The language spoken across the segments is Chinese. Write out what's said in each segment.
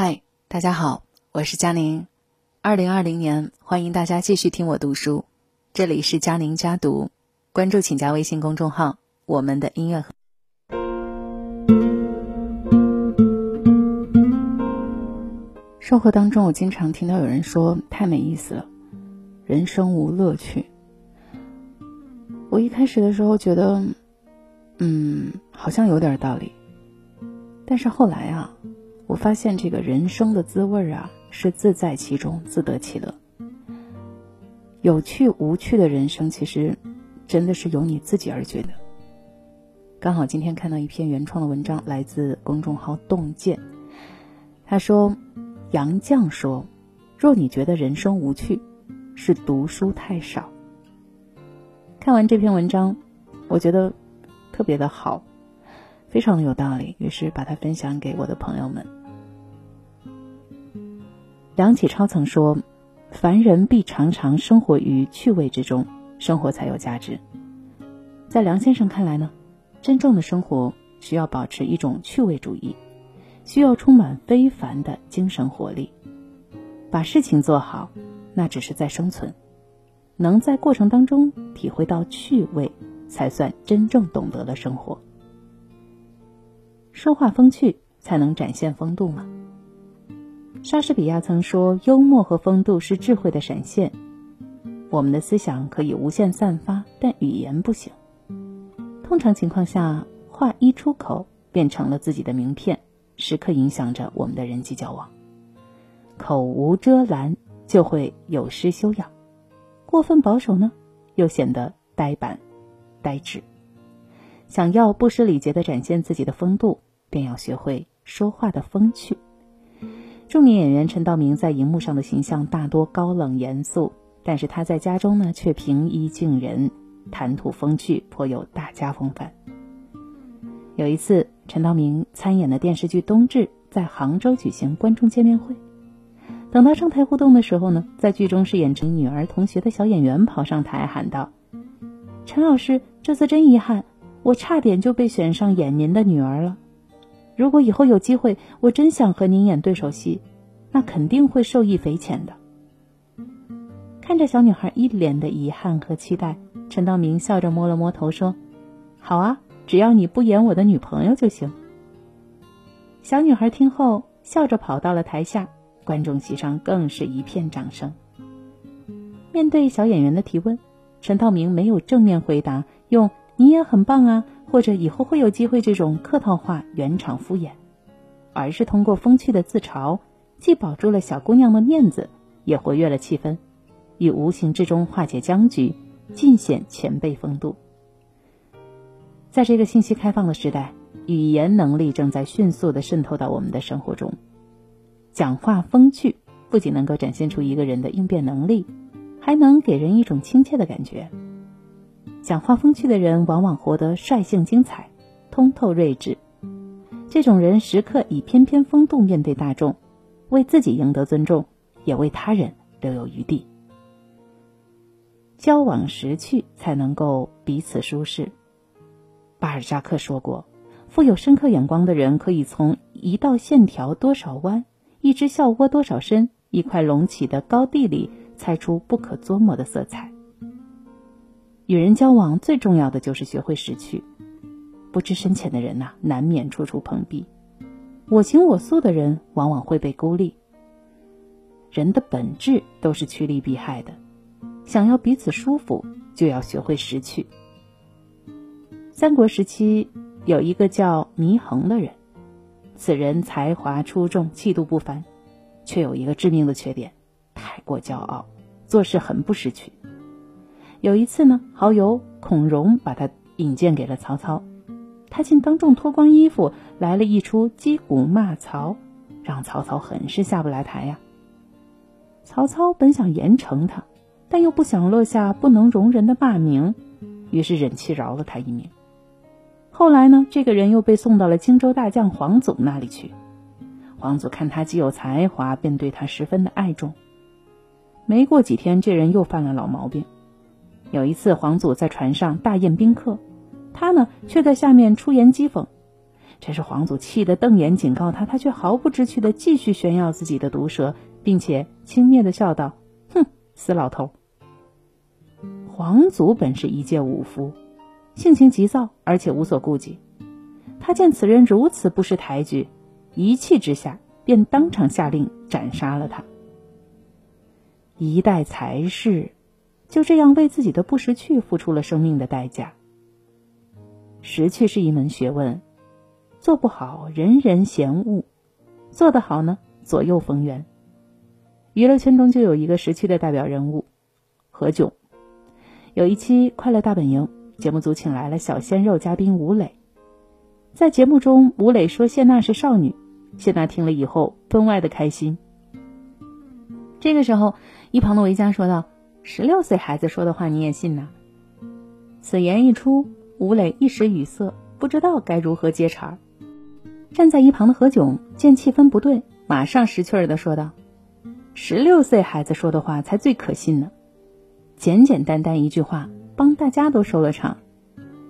嗨，大家好，我是佳宁。二零二零年，欢迎大家继续听我读书。这里是佳宁家读，关注请加微信公众号“我们的音乐”。生活当中，我经常听到有人说：“太没意思了，人生无乐趣。”我一开始的时候觉得，嗯，好像有点道理。但是后来啊。我发现这个人生的滋味啊，是自在其中，自得其乐。有趣无趣的人生，其实真的是由你自己而决的。刚好今天看到一篇原创的文章，来自公众号“洞见”。他说：“杨绛说，若你觉得人生无趣，是读书太少。”看完这篇文章，我觉得特别的好，非常的有道理，于是把它分享给我的朋友们。梁启超曾说：“凡人必常常生活于趣味之中，生活才有价值。”在梁先生看来呢，真正的生活需要保持一种趣味主义，需要充满非凡的精神活力。把事情做好，那只是在生存；能在过程当中体会到趣味，才算真正懂得了生活。说话风趣，才能展现风度嘛。莎士比亚曾说：“幽默和风度是智慧的闪现。”我们的思想可以无限散发，但语言不行。通常情况下，话一出口便成了自己的名片，时刻影响着我们的人际交往。口无遮拦就会有失修养，过分保守呢，又显得呆板、呆滞。想要不失礼节的展现自己的风度，便要学会说话的风趣。著名演员陈道明在荧幕上的形象大多高冷严肃，但是他在家中呢却平易近人，谈吐风趣，颇有大家风范。有一次，陈道明参演的电视剧《冬至》在杭州举行观众见面会，等到上台互动的时候呢，在剧中饰演陈女儿同学的小演员跑上台喊道：“陈老师，这次真遗憾，我差点就被选上演您的女儿了。”如果以后有机会，我真想和您演对手戏，那肯定会受益匪浅的。看着小女孩一脸的遗憾和期待，陈道明笑着摸了摸头说：“好啊，只要你不演我的女朋友就行。”小女孩听后笑着跑到了台下，观众席上更是一片掌声。面对小演员的提问，陈道明没有正面回答，用“你也很棒啊”。或者以后会有机会，这种客套话圆场敷衍，而是通过风趣的自嘲，既保住了小姑娘的面子，也活跃了气氛，以无形之中化解僵局，尽显前辈风度。在这个信息开放的时代，语言能力正在迅速的渗透到我们的生活中。讲话风趣，不仅能够展现出一个人的应变能力，还能给人一种亲切的感觉。讲话风趣的人，往往活得率性精彩、通透睿智。这种人时刻以翩翩风度面对大众，为自己赢得尊重，也为他人留有余地。交往识趣，才能够彼此舒适。巴尔扎克说过：“富有深刻眼光的人，可以从一道线条多少弯、一只笑窝多少深、一块隆起的高地里，猜出不可捉摸的色彩。”与人交往最重要的就是学会识趣，不知深浅的人呐，难免处处碰壁；我行我素的人，往往会被孤立。人的本质都是趋利避害的，想要彼此舒服，就要学会识趣。三国时期有一个叫祢衡的人，此人才华出众，气度不凡，却有一个致命的缺点，太过骄傲，做事很不识趣。有一次呢，好友孔融把他引荐给了曹操，他竟当众脱光衣服，来了一出击鼓骂曹，让曹操很是下不来台呀。曹操本想严惩他，但又不想落下不能容人的骂名，于是忍气饶了他一命。后来呢，这个人又被送到了荆州大将黄祖那里去，黄祖看他极有才华，便对他十分的爱重。没过几天，这人又犯了老毛病。有一次，皇祖在船上大宴宾客，他呢却在下面出言讥讽，这是皇祖气得瞪眼警告他，他却毫不知趣的继续炫耀自己的毒舌，并且轻蔑的笑道：“哼，死老头！”皇祖本是一介武夫，性情急躁，而且无所顾忌。他见此人如此不识抬举，一气之下便当场下令斩杀了他。一代才士，就这样为自己的不识趣付出了生命的代价。识趣是一门学问。做不好，人人嫌恶；做得好呢，左右逢源。娱乐圈中就有一个时区的代表人物何炅。有一期《快乐大本营》节目组请来了小鲜肉嘉宾吴磊，在节目中，吴磊说谢娜是少女，谢娜听了以后分外的开心。这个时候，一旁的维嘉说道：“十六岁孩子说的话你也信呐？”此言一出，吴磊一时语塞，不知道该如何接茬。站在一旁的何炅见气氛不对，马上识趣儿的说道：“十六岁孩子说的话才最可信呢，简简单单一句话，帮大家都收了场。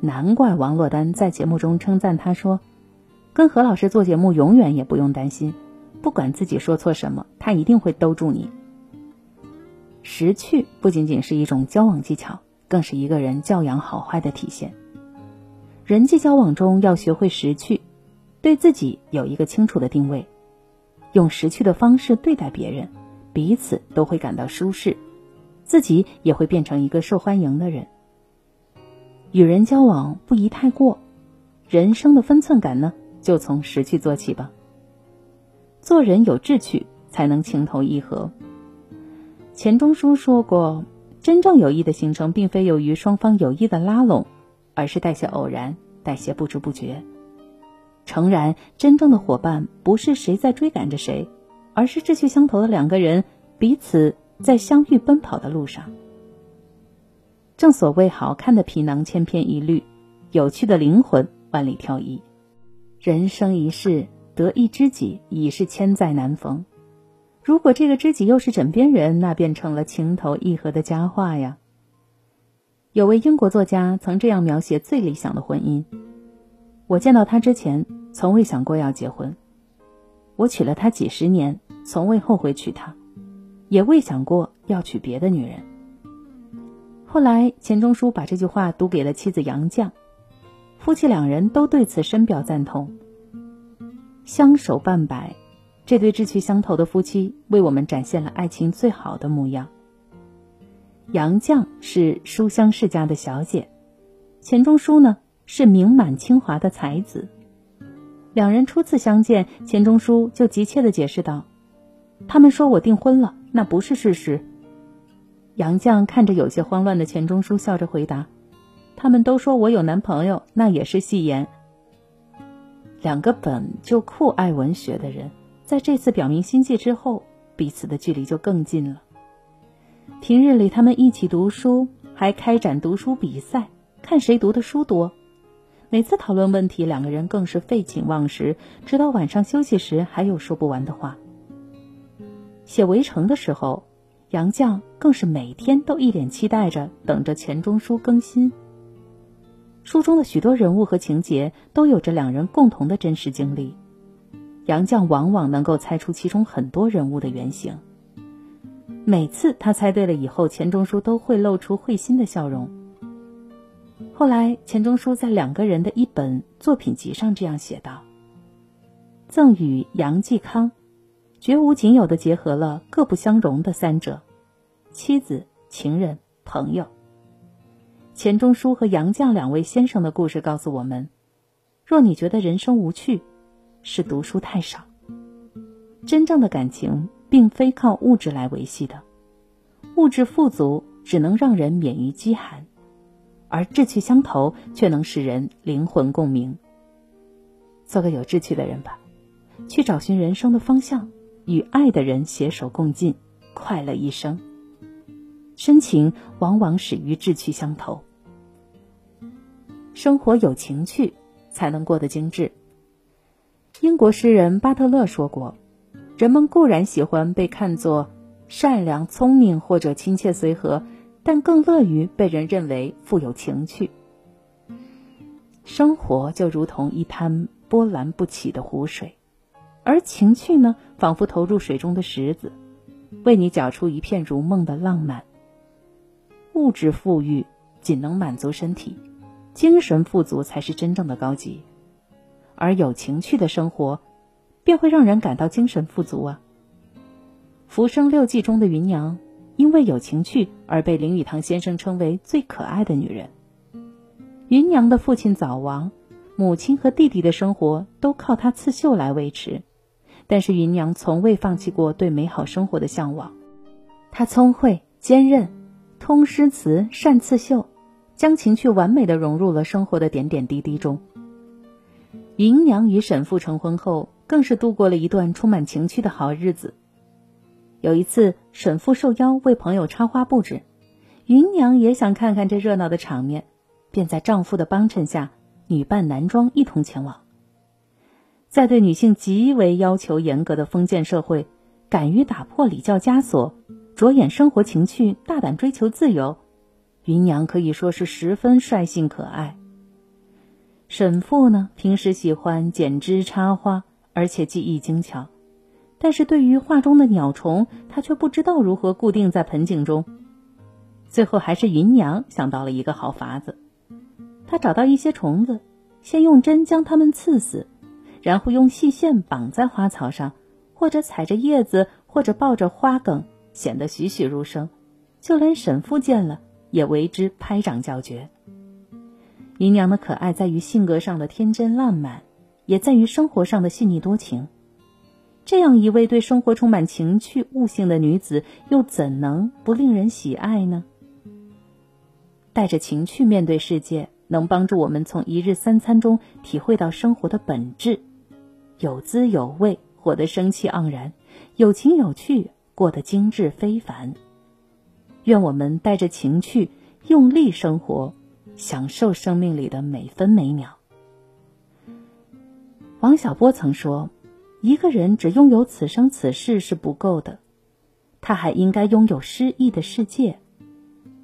难怪王珞丹在节目中称赞他说，跟何老师做节目永远也不用担心，不管自己说错什么，他一定会兜住你。识趣不仅仅是一种交往技巧，更是一个人教养好坏的体现。人际交往中要学会识趣。”对自己有一个清楚的定位，用识趣的方式对待别人，彼此都会感到舒适，自己也会变成一个受欢迎的人。与人交往不宜太过，人生的分寸感呢，就从识趣做起吧。做人有志趣，才能情投意合。钱钟书说过，真正友谊的形成，并非由于双方有意的拉拢，而是带些偶然，带些不知不觉。诚然，真正的伙伴不是谁在追赶着谁，而是志趣相投的两个人彼此在相遇奔跑的路上。正所谓，好看的皮囊千篇一律，有趣的灵魂万里挑一。人生一世，得一知己已是千载难逢。如果这个知己又是枕边人，那便成了情投意合的佳话呀。有位英国作家曾这样描写最理想的婚姻：我见到他之前。从未想过要结婚，我娶了她几十年，从未后悔娶她，也未想过要娶别的女人。后来钱钟书把这句话读给了妻子杨绛，夫妻两人都对此深表赞同。相守半百，这对志趣相投的夫妻为我们展现了爱情最好的模样。杨绛是书香世家的小姐，钱钟书呢是名满清华的才子。两人初次相见，钱钟书就急切的解释道：“他们说我订婚了，那不是事实。”杨绛看着有些慌乱的钱钟书，笑着回答：“他们都说我有男朋友，那也是戏言。”两个本就酷爱文学的人，在这次表明心迹之后，彼此的距离就更近了。平日里他们一起读书，还开展读书比赛，看谁读的书多。每次讨论问题，两个人更是废寝忘食，直到晚上休息时还有说不完的话。写《围城》的时候，杨绛更是每天都一脸期待着等着钱钟书更新。书中的许多人物和情节都有着两人共同的真实经历，杨绛往往能够猜出其中很多人物的原型。每次他猜对了以后，钱钟书都会露出会心的笑容。后来，钱钟书在两个人的一本作品集上这样写道：“赠与杨继康，绝无仅有的结合了各不相容的三者：妻子、情人、朋友。”钱钟书和杨绛两位先生的故事告诉我们：若你觉得人生无趣，是读书太少。真正的感情并非靠物质来维系的，物质富足只能让人免于饥寒。而志趣相投，却能使人灵魂共鸣。做个有志趣的人吧，去找寻人生的方向，与爱的人携手共进，快乐一生。深情往往始于志趣相投。生活有情趣，才能过得精致。英国诗人巴特勒说过：“人们固然喜欢被看作善良、聪明或者亲切随和。”但更乐于被人认为富有情趣。生活就如同一滩波澜不起的湖水，而情趣呢，仿佛投入水中的石子，为你搅出一片如梦的浪漫。物质富裕仅能满足身体，精神富足才是真正的高级，而有情趣的生活，便会让人感到精神富足啊。《浮生六记》中的芸娘，因为有情趣而被林语堂先生称为最可爱的女人。芸娘的父亲早亡，母亲和弟弟的生活都靠她刺绣来维持，但是芸娘从未放弃过对美好生活的向往。她聪慧坚韧。通诗词，善刺绣，将情趣完美的融入了生活的点点滴滴中。芸娘与沈父成婚后，更是度过了一段充满情趣的好日子。有一次，沈父受邀为朋友插花布置，芸娘也想看看这热闹的场面，便在丈夫的帮衬下，女扮男装一同前往。在对女性极为要求严格的封建社会，敢于打破礼教枷锁。着眼生活情趣，大胆追求自由，芸娘可以说是十分率性可爱。沈父呢，平时喜欢剪枝插花，而且技艺精巧，但是对于画中的鸟虫，他却不知道如何固定在盆景中。最后还是芸娘想到了一个好法子，她找到一些虫子，先用针将它们刺死，然后用细线绑在花草上，或者踩着叶子，或者抱着花梗。显得栩栩如生，就连沈父见了也为之拍掌叫绝。姨娘的可爱在于性格上的天真烂漫，也在于生活上的细腻多情。这样一位对生活充满情趣悟性的女子，又怎能不令人喜爱呢？带着情趣面对世界，能帮助我们从一日三餐中体会到生活的本质，有滋有味，活得生气盎然，有情有趣。过得精致非凡。愿我们带着情趣，用力生活，享受生命里的每分每秒。王小波曾说：“一个人只拥有此生此世是不够的，他还应该拥有诗意的世界。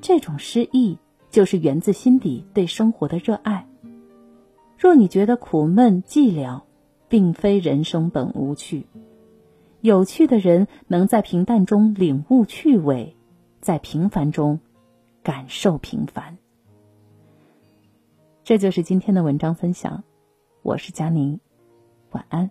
这种诗意，就是源自心底对生活的热爱。若你觉得苦闷寂寥，并非人生本无趣。”有趣的人能在平淡中领悟趣味，在平凡中感受平凡。这就是今天的文章分享，我是佳宁，晚安。